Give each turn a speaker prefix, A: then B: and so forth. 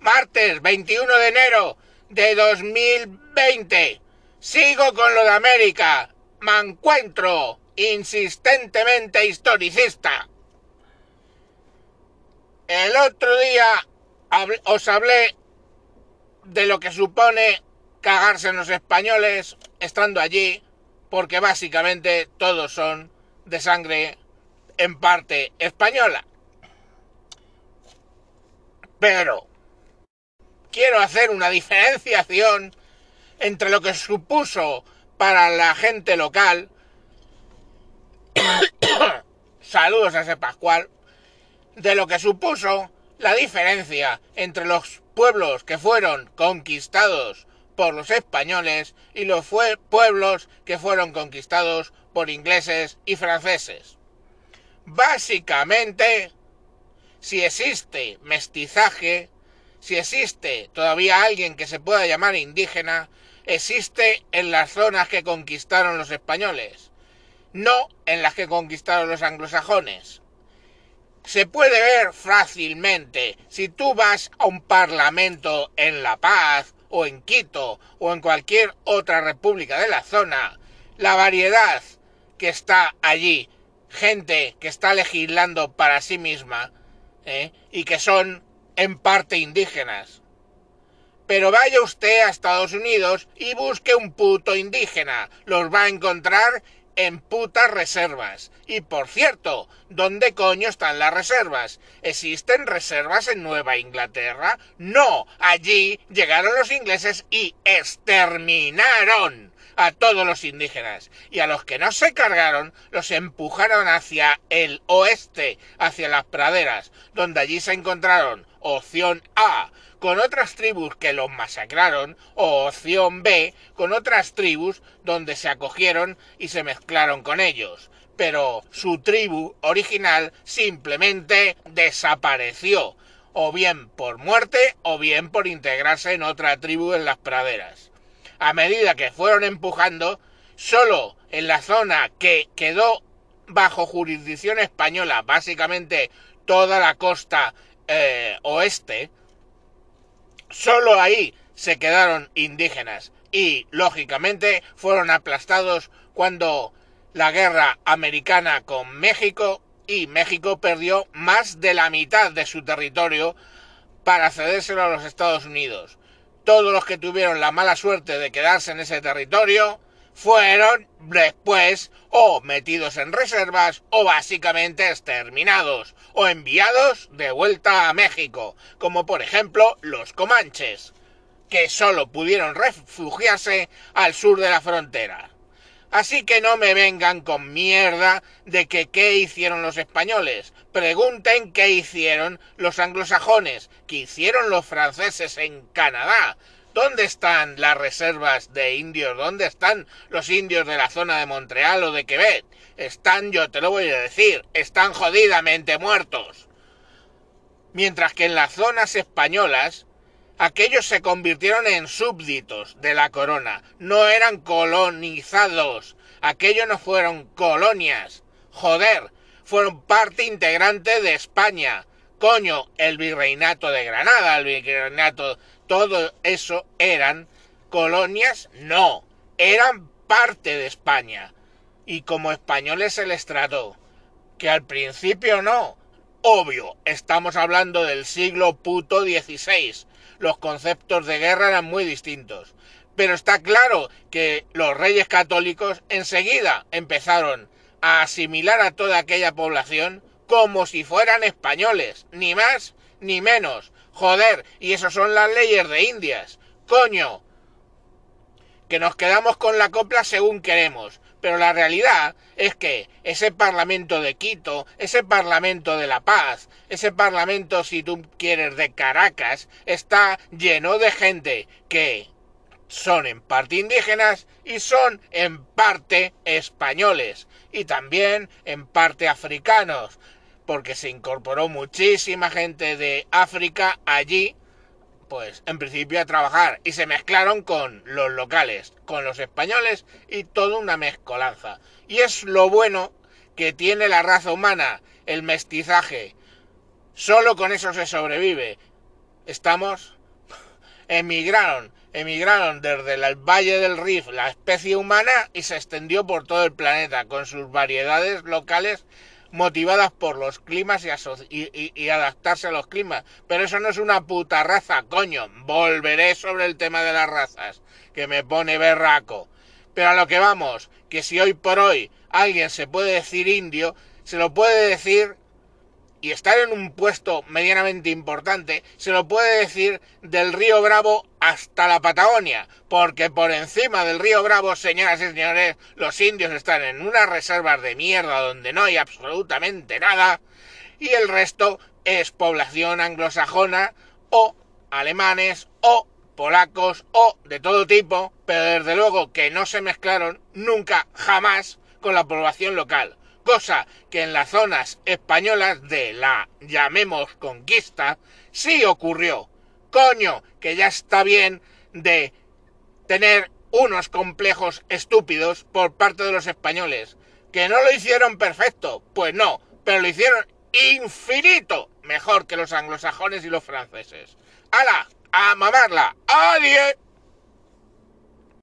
A: martes 21 de enero de 2020. Sigo con lo de América. Me encuentro insistentemente historicista. El otro día os hablé de lo que supone cagarse en los españoles estando allí, porque básicamente todos son de sangre en parte española. Pero quiero hacer una diferenciación entre lo que supuso para la gente local. Saludos a ese Pascual. De lo que supuso la diferencia entre los pueblos que fueron conquistados por los españoles y los pueblos que fueron conquistados por ingleses y franceses. Básicamente, si existe mestizaje, si existe todavía alguien que se pueda llamar indígena, existe en las zonas que conquistaron los españoles, no en las que conquistaron los anglosajones. Se puede ver fácilmente si tú vas a un parlamento en La Paz o en Quito o en cualquier otra república de la zona, la variedad que está allí, gente que está legislando para sí misma ¿eh? y que son en parte indígenas. Pero vaya usted a Estados Unidos y busque un puto indígena. Los va a encontrar en putas reservas. Y por cierto, ¿dónde coño están las reservas? ¿Existen reservas en Nueva Inglaterra? No, allí llegaron los ingleses y exterminaron a todos los indígenas. Y a los que no se cargaron, los empujaron hacia el oeste, hacia las praderas, donde allí se encontraron opción A, con otras tribus que los masacraron, o opción B, con otras tribus donde se acogieron y se mezclaron con ellos. Pero su tribu original simplemente desapareció, o bien por muerte o bien por integrarse en otra tribu en las praderas. A medida que fueron empujando, solo en la zona que quedó bajo jurisdicción española, básicamente toda la costa eh, oeste, solo ahí se quedaron indígenas y, lógicamente, fueron aplastados cuando la guerra americana con México y México perdió más de la mitad de su territorio para cedérselo a los Estados Unidos. Todos los que tuvieron la mala suerte de quedarse en ese territorio fueron después o metidos en reservas o básicamente exterminados o enviados de vuelta a México, como por ejemplo los comanches, que solo pudieron refugiarse al sur de la frontera. Así que no me vengan con mierda de que qué hicieron los españoles. Pregunten qué hicieron los anglosajones, qué hicieron los franceses en Canadá, ¿Dónde están las reservas de indios? ¿Dónde están los indios de la zona de Montreal o de Quebec? Están, yo te lo voy a decir, están jodidamente muertos. Mientras que en las zonas españolas, aquellos se convirtieron en súbditos de la corona, no eran colonizados, aquellos no fueron colonias. Joder, fueron parte integrante de España. Coño, el virreinato de Granada, el virreinato todo eso eran colonias, no, eran parte de España. Y como españoles se les trató. Que al principio no. Obvio, estamos hablando del siglo puto XVI. Los conceptos de guerra eran muy distintos. Pero está claro que los reyes católicos enseguida empezaron a asimilar a toda aquella población como si fueran españoles, ni más ni menos. Joder, y eso son las leyes de Indias. Coño. Que nos quedamos con la copla según queremos. Pero la realidad es que ese Parlamento de Quito, ese Parlamento de La Paz, ese Parlamento, si tú quieres, de Caracas, está lleno de gente que son en parte indígenas y son en parte españoles y también en parte africanos porque se incorporó muchísima gente de África allí, pues en principio a trabajar, y se mezclaron con los locales, con los españoles y toda una mezcolanza. Y es lo bueno que tiene la raza humana, el mestizaje. Solo con eso se sobrevive. estamos emigraron, emigraron desde el Valle del Rif la especie humana y se extendió por todo el planeta con sus variedades locales motivadas por los climas y, adaptarse a los climas. Pero eso no es una puta raza, coño. Volveré sobre el tema de las razas, que me pone berraco. Pero a lo que vamos, que si hoy por hoy alguien se puede decir indio, se lo puede decir y estar en un puesto medianamente importante, se lo puede decir del río Bravo hasta la Patagonia, porque por encima del río Bravo, señoras y señores, los indios están en unas reservas de mierda donde no hay absolutamente nada, y el resto es población anglosajona o alemanes o polacos o de todo tipo, pero desde luego que no se mezclaron nunca, jamás, con la población local cosa que en las zonas españolas de la, llamemos, conquista, sí ocurrió. Coño, que ya está bien de tener unos complejos estúpidos por parte de los españoles. ¿Que no lo hicieron perfecto? Pues no, pero lo hicieron infinito mejor que los anglosajones y los franceses. ¡Hala! ¡A mamarla! ¡Adiós!